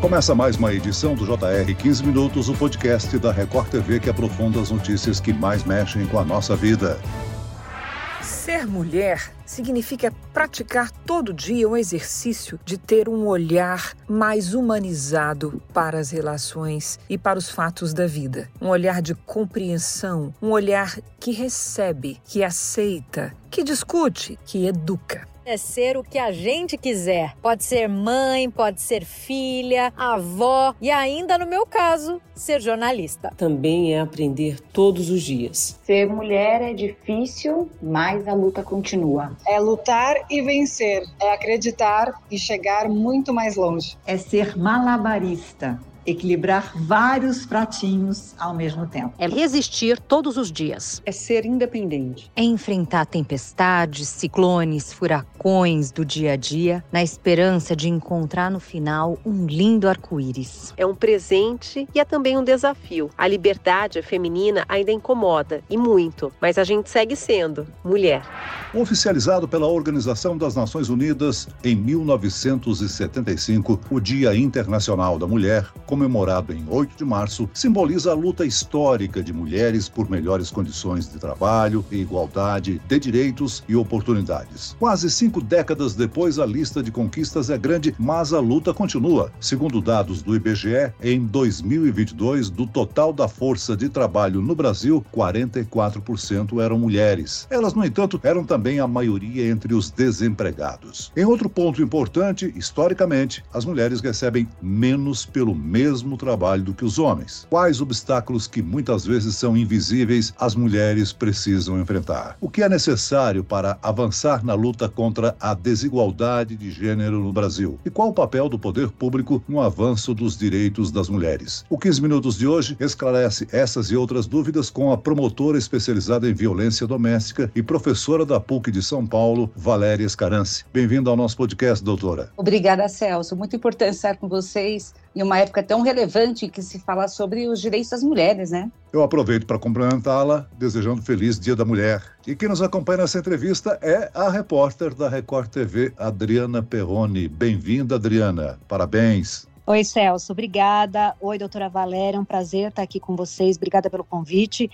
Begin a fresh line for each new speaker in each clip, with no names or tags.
Começa mais uma edição do JR 15 Minutos, o podcast da Record TV que aprofunda as notícias que mais mexem com a nossa vida.
Ser mulher significa praticar todo dia o exercício de ter um olhar mais humanizado para as relações e para os fatos da vida. Um olhar de compreensão, um olhar que recebe, que aceita, que discute, que educa
é ser o que a gente quiser. Pode ser mãe, pode ser filha, avó e ainda no meu caso, ser jornalista.
Também é aprender todos os dias.
Ser mulher é difícil, mas a luta continua.
É lutar e vencer, é acreditar e chegar muito mais longe.
É ser malabarista equilibrar vários pratinhos ao mesmo tempo.
É resistir todos os dias.
É ser independente.
É enfrentar tempestades, ciclones, furacões do dia a dia, na esperança de encontrar no final um lindo arco-íris.
É um presente e é também um desafio. A liberdade feminina ainda incomoda e muito, mas a gente segue sendo mulher.
Oficializado pela Organização das Nações Unidas em 1975, o Dia Internacional da Mulher, comemorado em 8 de março, simboliza a luta histórica de mulheres por melhores condições de trabalho e igualdade de direitos e oportunidades. Quase cinco décadas depois, a lista de conquistas é grande, mas a luta continua. Segundo dados do IBGE, em 2022, do total da força de trabalho no Brasil, 44% eram mulheres. Elas, no entanto, eram também a maioria entre os desempregados. Em outro ponto importante, historicamente, as mulheres recebem menos pelo mesmo trabalho do que os homens. Quais obstáculos que muitas vezes são invisíveis as mulheres precisam enfrentar? O que é necessário para avançar na luta contra a desigualdade de gênero no Brasil? E qual o papel do poder público no avanço dos direitos das mulheres? O 15 Minutos de hoje esclarece essas e outras dúvidas com a promotora especializada em violência doméstica e professora da PUC de São Paulo, Valéria Escarance. Bem-vinda ao nosso podcast, doutora.
Obrigada, Celso. Muito importante estar com vocês em uma época tão relevante que se fala sobre os direitos das mulheres, né?
Eu aproveito para cumprimentá-la, desejando feliz Dia da Mulher. E quem nos acompanha nessa entrevista é a repórter da Record TV, Adriana Perrone. Bem-vinda, Adriana. Parabéns.
Oi, Celso, obrigada. Oi, doutora Valéria, é um prazer estar aqui com vocês. Obrigada pelo convite.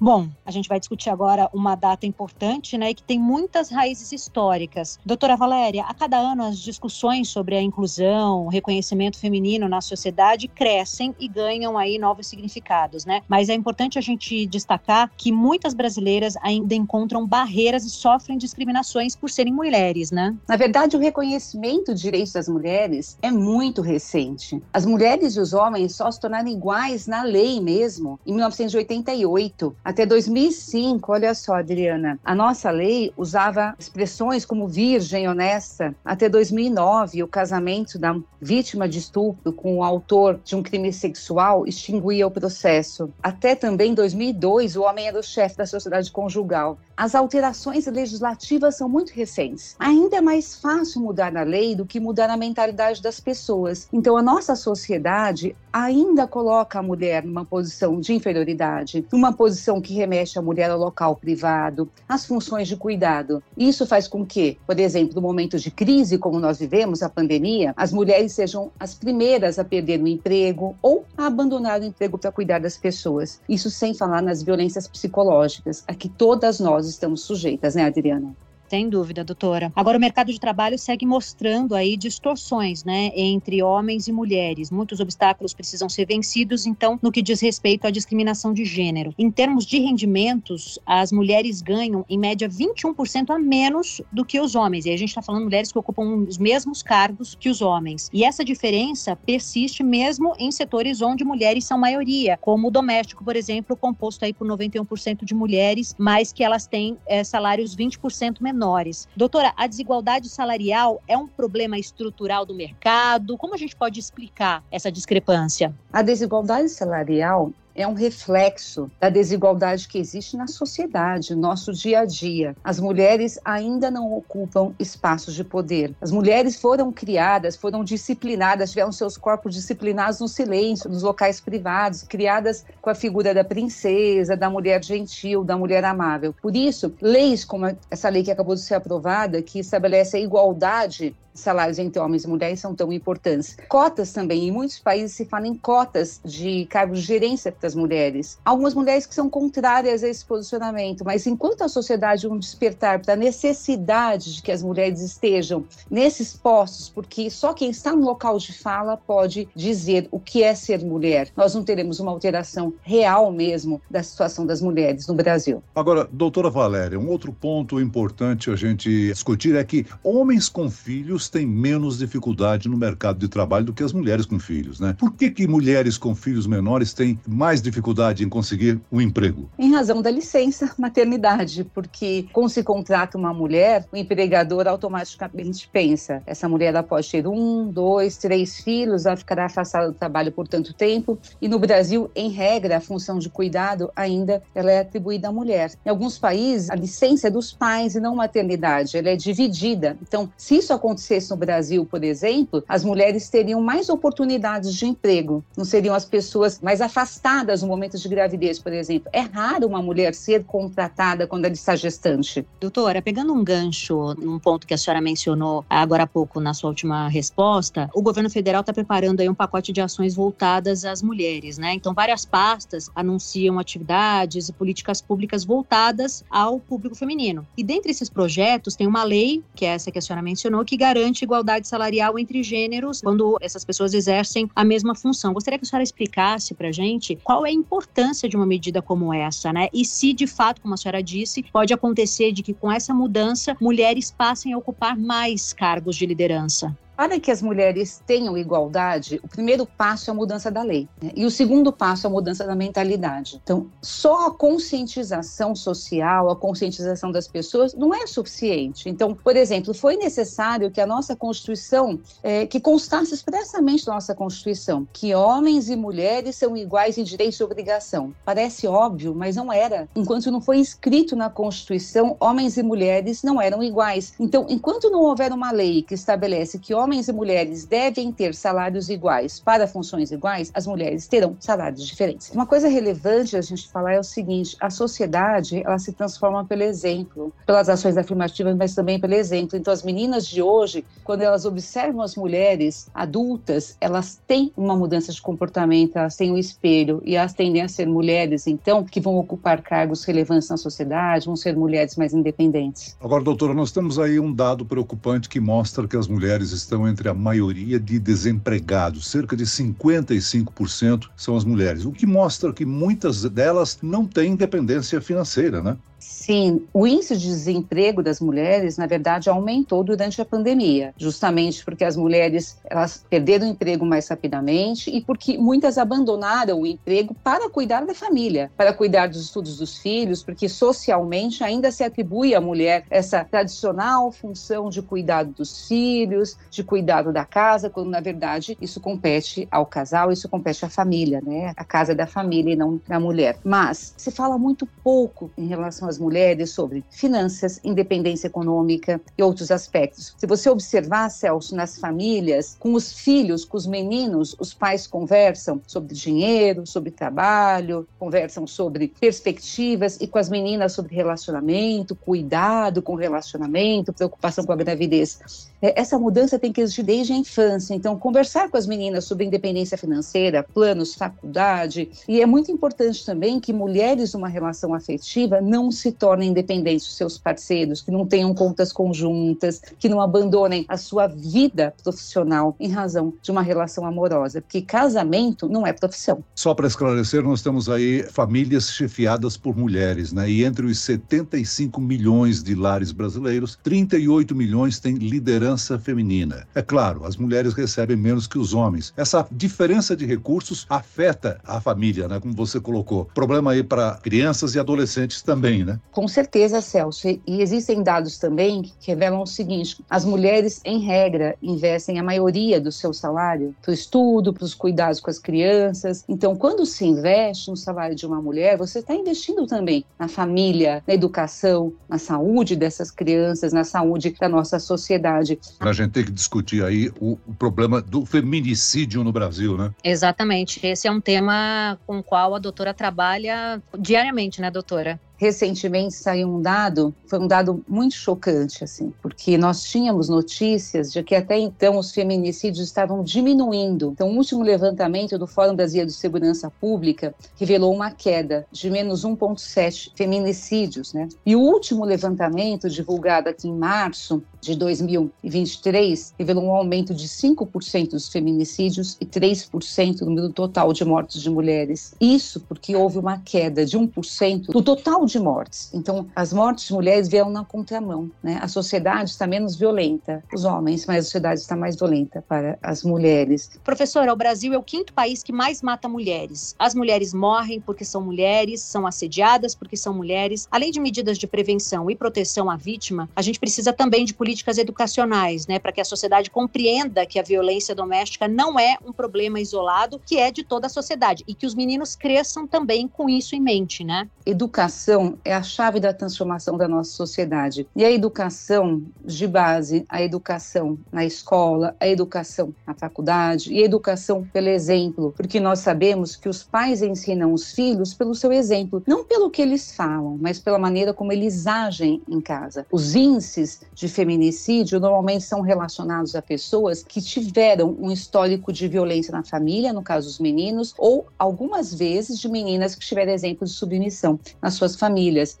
Bom, a gente vai discutir agora uma data importante, né, e que tem muitas raízes históricas. Doutora Valéria, a cada ano as discussões sobre a inclusão, o reconhecimento feminino na sociedade crescem e ganham aí novos significados, né? Mas é importante a gente destacar que muitas brasileiras ainda encontram barreiras e sofrem discriminações por serem mulheres, né?
Na verdade, o reconhecimento de direitos das mulheres é muito recente. As mulheres e os homens só se tornaram iguais na lei mesmo em 1988 até 2005, olha só, Adriana, a nossa lei usava expressões como virgem, honesta. Até 2009, o casamento da vítima de estupro com o autor de um crime sexual extinguia o processo. Até também 2002, o homem era o chefe da sociedade conjugal. As alterações legislativas são muito recentes. Ainda é mais fácil mudar a lei do que mudar a mentalidade das pessoas. Então, a nossa sociedade ainda coloca a mulher numa posição de inferioridade, numa posição que remete a mulher ao local privado, às funções de cuidado. Isso faz com que, por exemplo, no momento de crise como nós vivemos, a pandemia, as mulheres sejam as primeiras a perder o emprego ou a abandonar o emprego para cuidar das pessoas. Isso sem falar nas violências psicológicas, a que todas nós estamos sujeitas, né, Adriana?
Sem dúvida, doutora. Agora, o mercado de trabalho segue mostrando aí distorções, né, entre homens e mulheres. Muitos obstáculos precisam ser vencidos, então, no que diz respeito à discriminação de gênero. Em termos de rendimentos, as mulheres ganham, em média, 21% a menos do que os homens. E a gente está falando mulheres que ocupam os mesmos cargos que os homens. E essa diferença persiste mesmo em setores onde mulheres são maioria, como o doméstico, por exemplo, composto aí por 91% de mulheres, mas que elas têm é, salários 20% menores menores. Doutora, a desigualdade salarial é um problema estrutural do mercado? Como a gente pode explicar essa discrepância?
A desigualdade salarial é um reflexo da desigualdade que existe na sociedade, no nosso dia a dia. As mulheres ainda não ocupam espaços de poder. As mulheres foram criadas, foram disciplinadas, tiveram seus corpos disciplinados no silêncio, nos locais privados, criadas com a figura da princesa, da mulher gentil, da mulher amável. Por isso, leis como essa lei que acabou de ser aprovada, que estabelece a igualdade salários entre homens e mulheres são tão importantes. Cotas também, em muitos países se fala em cotas de cargos de gerência para as mulheres. Algumas mulheres que são contrárias a esse posicionamento, mas enquanto a sociedade não despertar para a necessidade de que as mulheres estejam nesses postos, porque só quem está no local de fala pode dizer o que é ser mulher, nós não teremos uma alteração real mesmo da situação das mulheres no Brasil.
Agora, doutora Valéria, um outro ponto importante a gente discutir é que homens com filhos têm menos dificuldade no mercado de trabalho do que as mulheres com filhos, né? Por que, que mulheres com filhos menores têm mais dificuldade em conseguir um emprego?
Em razão da licença maternidade, porque quando se contrata uma mulher, o empregador automaticamente pensa: essa mulher ela pode ter um, dois, três filhos, ela ficará afastada do trabalho por tanto tempo. E no Brasil, em regra, a função de cuidado ainda ela é atribuída à mulher. Em alguns países, a licença é dos pais e não maternidade, ela é dividida. Então, se isso acontecesse no Brasil, por exemplo, as mulheres teriam mais oportunidades de emprego, não seriam as pessoas mais afastadas no momento de gravidez, por exemplo. É raro uma mulher ser contratada quando ela está gestante.
Doutora, pegando um gancho num ponto que a senhora mencionou agora há pouco na sua última resposta, o governo federal está preparando aí um pacote de ações voltadas às mulheres, né? Então, várias pastas anunciam atividades e políticas públicas voltadas ao público feminino. E dentre esses projetos tem uma lei, que é essa que a senhora mencionou, que garante igualdade salarial entre gêneros quando essas pessoas exercem a mesma função. Gostaria que a senhora explicasse para gente qual é a importância de uma medida como essa, né? E se de fato, como a senhora disse, pode acontecer de que com essa mudança mulheres passem a ocupar mais cargos de liderança.
Para que as mulheres tenham igualdade, o primeiro passo é a mudança da lei. Né? E o segundo passo é a mudança da mentalidade. Então, só a conscientização social, a conscientização das pessoas não é suficiente. Então, por exemplo, foi necessário que a nossa Constituição, é, que constasse expressamente na nossa Constituição, que homens e mulheres são iguais em direito e obrigação. Parece óbvio, mas não era. Enquanto não foi escrito na Constituição, homens e mulheres não eram iguais. Então, enquanto não houver uma lei que estabelece que homens e mulheres devem ter salários iguais para funções iguais, as mulheres terão salários diferentes. Uma coisa relevante a gente falar é o seguinte: a sociedade ela se transforma pelo exemplo, pelas ações afirmativas, mas também pelo exemplo. Então, as meninas de hoje, quando elas observam as mulheres adultas, elas têm uma mudança de comportamento, elas têm um espelho e elas tendem a ser mulheres, então, que vão ocupar cargos relevantes na sociedade, vão ser mulheres mais independentes.
Agora, doutora, nós temos aí um dado preocupante que mostra que as mulheres estão entre a maioria de desempregados. Cerca de 55% são as mulheres, o que mostra que muitas delas não têm independência financeira, né?
Sim, o índice de desemprego das mulheres, na verdade, aumentou durante a pandemia, justamente porque as mulheres elas perderam o emprego mais rapidamente e porque muitas abandonaram o emprego para cuidar da família, para cuidar dos estudos dos filhos, porque socialmente ainda se atribui à mulher essa tradicional função de cuidado dos filhos, de cuidado da casa, quando na verdade isso compete ao casal, isso compete à família, né? A casa é da família e não da mulher. Mas se fala muito pouco em relação às mulheres sobre finanças, independência econômica e outros aspectos. Se você observar, Celso, nas famílias, com os filhos, com os meninos, os pais conversam sobre dinheiro, sobre trabalho, conversam sobre perspectivas e com as meninas sobre relacionamento, cuidado com relacionamento, preocupação com a gravidez. É, essa mudança tem que existir desde a infância. Então, conversar com as meninas sobre independência financeira, planos, faculdade. E é muito importante também que mulheres numa relação afetiva não se tornem independentes dos seus parceiros, que não tenham contas conjuntas, que não abandonem a sua vida profissional em razão de uma relação amorosa, porque casamento não é profissão.
Só para esclarecer, nós temos aí famílias chefiadas por mulheres, né? E entre os 75 milhões de lares brasileiros, 38 milhões têm liderança feminina. É claro, as mulheres recebem menos que os homens. Essa diferença de recursos afeta a família, né? Como você colocou. Problema aí para crianças e adolescentes também, né?
Com certeza, Celso. E existem dados também que revelam o seguinte: as mulheres, em regra, investem a maioria do seu salário para o estudo, para os cuidados com as crianças. Então, quando se investe no salário de uma mulher, você está investindo também na família, na educação, na saúde dessas crianças, na saúde da nossa sociedade.
A gente tem que discutir aí o, o problema do feminicídio no Brasil, né?
Exatamente. Esse é um tema com o qual a doutora trabalha diariamente, né, doutora?
Recentemente saiu um dado, foi um dado muito chocante, assim, porque nós tínhamos notícias de que até então os feminicídios estavam diminuindo. Então, o último levantamento do Fórum Brasileiro de Segurança Pública revelou uma queda de menos 1,7 feminicídios, né? E o último levantamento, divulgado aqui em março de 2023, revelou um aumento de 5% dos feminicídios e 3% no número total de mortes de mulheres. Isso porque houve uma queda de 1% do total de mortes. Então, as mortes de mulheres vieram na contramão, né? A sociedade está menos violenta, os homens, mas a sociedade está mais violenta para as mulheres.
Professora, o Brasil é o quinto país que mais mata mulheres. As mulheres morrem porque são mulheres, são assediadas porque são mulheres. Além de medidas de prevenção e proteção à vítima, a gente precisa também de políticas educacionais, né, para que a sociedade compreenda que a violência doméstica não é um problema isolado, que é de toda a sociedade e que os meninos cresçam também com isso em mente, né?
Educação é a chave da transformação da nossa sociedade. E a educação de base, a educação na escola, a educação na faculdade e a educação pelo exemplo, porque nós sabemos que os pais ensinam os filhos pelo seu exemplo, não pelo que eles falam, mas pela maneira como eles agem em casa. Os índices de feminicídio normalmente são relacionados a pessoas que tiveram um histórico de violência na família, no caso dos meninos, ou algumas vezes de meninas que tiveram exemplos de submissão nas suas famílias.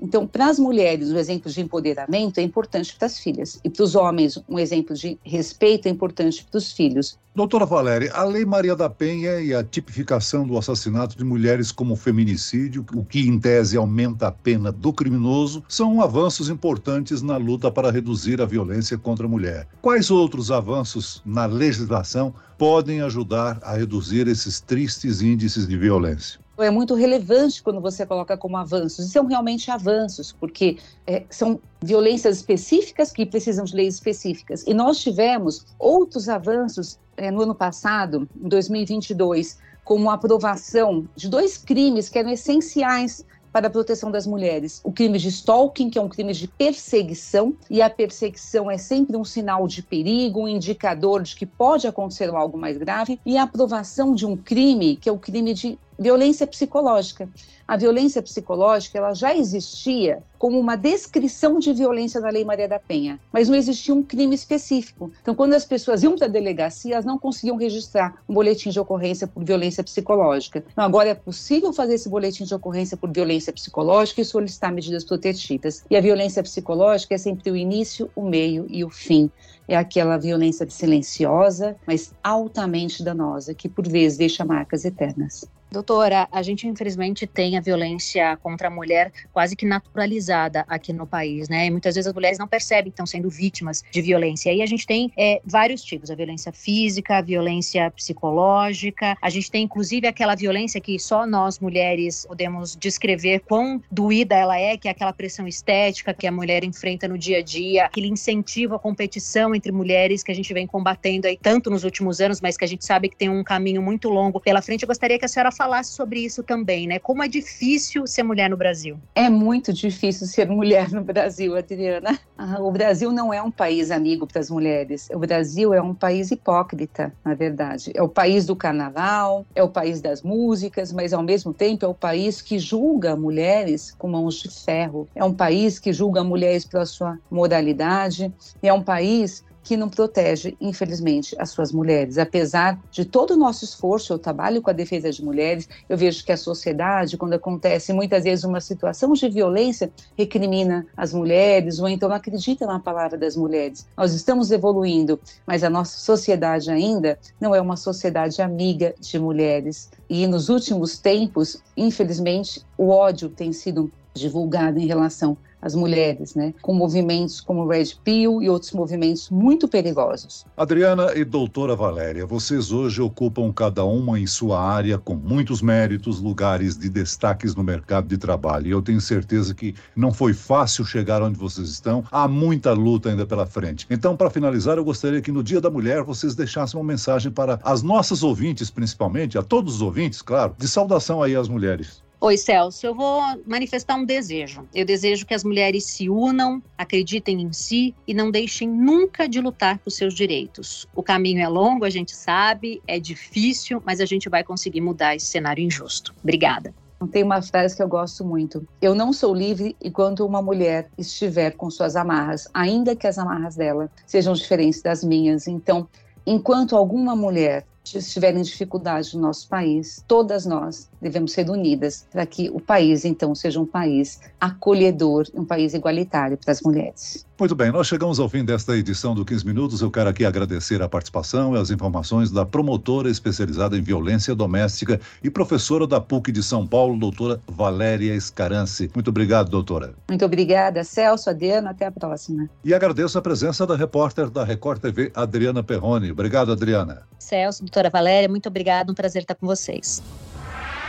Então, para as mulheres, o exemplo de empoderamento é importante para as filhas, e para os homens, um exemplo de respeito é importante para os filhos.
Doutora Valéria, a Lei Maria da Penha e a tipificação do assassinato de mulheres como feminicídio, o que em tese aumenta a pena do criminoso, são avanços importantes na luta para reduzir a violência contra a mulher. Quais outros avanços na legislação podem ajudar a reduzir esses tristes índices de violência?
É muito relevante quando você coloca como avanços. E são realmente avanços, porque é, são violências específicas que precisam de leis específicas. E nós tivemos outros avanços é, no ano passado, em 2022, como a aprovação de dois crimes que eram essenciais para a proteção das mulheres. O crime de stalking, que é um crime de perseguição, e a perseguição é sempre um sinal de perigo, um indicador de que pode acontecer algo mais grave, e a aprovação de um crime, que é o crime de violência psicológica. A violência psicológica ela já existia como uma descrição de violência na Lei Maria da Penha, mas não existia um crime específico. Então, quando as pessoas iam para a delegacia, elas não conseguiam registrar um boletim de ocorrência por violência psicológica. Então, agora é possível fazer esse boletim de ocorrência por violência psicológica e solicitar medidas protetivas. E a violência psicológica é sempre o início, o meio e o fim é aquela violência silenciosa, mas altamente danosa, que por vezes deixa marcas eternas.
Doutora, a gente infelizmente tem a violência contra a mulher quase que naturalizada aqui no país, né? E muitas vezes as mulheres não percebem que estão sendo vítimas de violência. E a gente tem é, vários tipos: a violência física, a violência psicológica, a gente tem inclusive aquela violência que só nós mulheres podemos descrever quão doída ela é, que é aquela pressão estética que a mulher enfrenta no dia a dia, aquele incentivo à competição entre mulheres que a gente vem combatendo aí tanto nos últimos anos, mas que a gente sabe que tem um caminho muito longo pela frente. Eu gostaria que a senhora falasse sobre isso também, né? Como é difícil ser mulher no Brasil.
É muito difícil ser mulher no Brasil, Adriana. Ah, o Brasil não é um país amigo para as mulheres. O Brasil é um país hipócrita, na verdade. É o país do carnaval, é o país das músicas, mas ao mesmo tempo é o país que julga mulheres com mãos de ferro. É um país que julga mulheres pela sua moralidade. É um país que não protege, infelizmente, as suas mulheres. Apesar de todo o nosso esforço, eu trabalho com a defesa de mulheres, eu vejo que a sociedade, quando acontece muitas vezes uma situação de violência, recrimina as mulheres ou então acredita na palavra das mulheres. Nós estamos evoluindo, mas a nossa sociedade ainda não é uma sociedade amiga de mulheres. E nos últimos tempos, infelizmente, o ódio tem sido divulgado em relação as mulheres, né, com movimentos como Red Pill e outros movimentos muito perigosos.
Adriana e doutora Valéria, vocês hoje ocupam cada uma em sua área com muitos méritos, lugares de destaques no mercado de trabalho. E eu tenho certeza que não foi fácil chegar onde vocês estão, há muita luta ainda pela frente. Então, para finalizar, eu gostaria que no Dia da Mulher vocês deixassem uma mensagem para as nossas ouvintes, principalmente, a todos os ouvintes, claro, de saudação aí às mulheres.
Oi, Celso. Eu vou manifestar um desejo. Eu desejo que as mulheres se unam, acreditem em si e não deixem nunca de lutar por seus direitos. O caminho é longo, a gente sabe, é difícil, mas a gente vai conseguir mudar esse cenário injusto. Obrigada.
tem uma frase que eu gosto muito. Eu não sou livre enquanto uma mulher estiver com suas amarras, ainda que as amarras dela sejam diferentes das minhas. Então, enquanto alguma mulher estiverem em dificuldade no nosso país, todas nós devemos ser unidas para que o país, então, seja um país acolhedor, um país igualitário para as mulheres.
Muito bem, nós chegamos ao fim desta edição do 15 Minutos. Eu quero aqui agradecer a participação e as informações da promotora especializada em violência doméstica e professora da PUC de São Paulo, doutora Valéria Escarance. Muito obrigado, doutora.
Muito obrigada, Celso, Adriano. Até a próxima.
E agradeço a presença da repórter da Record TV, Adriana Perrone. Obrigado, Adriana.
Celso, doutora Valéria, muito obrigado. Um prazer estar com vocês.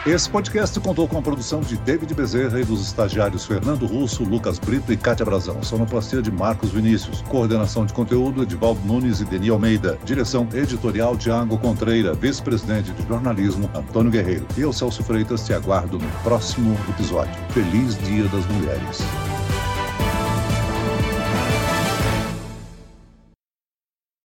Esse podcast contou com a produção de David Bezerra e dos estagiários Fernando Russo, Lucas Brito e Cátia Brazão. Sonoplastia de Marcos Vinícius. Coordenação de conteúdo Edivaldo Nunes e Deni Almeida. Direção editorial Tiago Contreira. Vice-presidente de jornalismo Antônio Guerreiro. E eu, Celso Freitas, te aguardo no próximo episódio. Feliz Dia das Mulheres.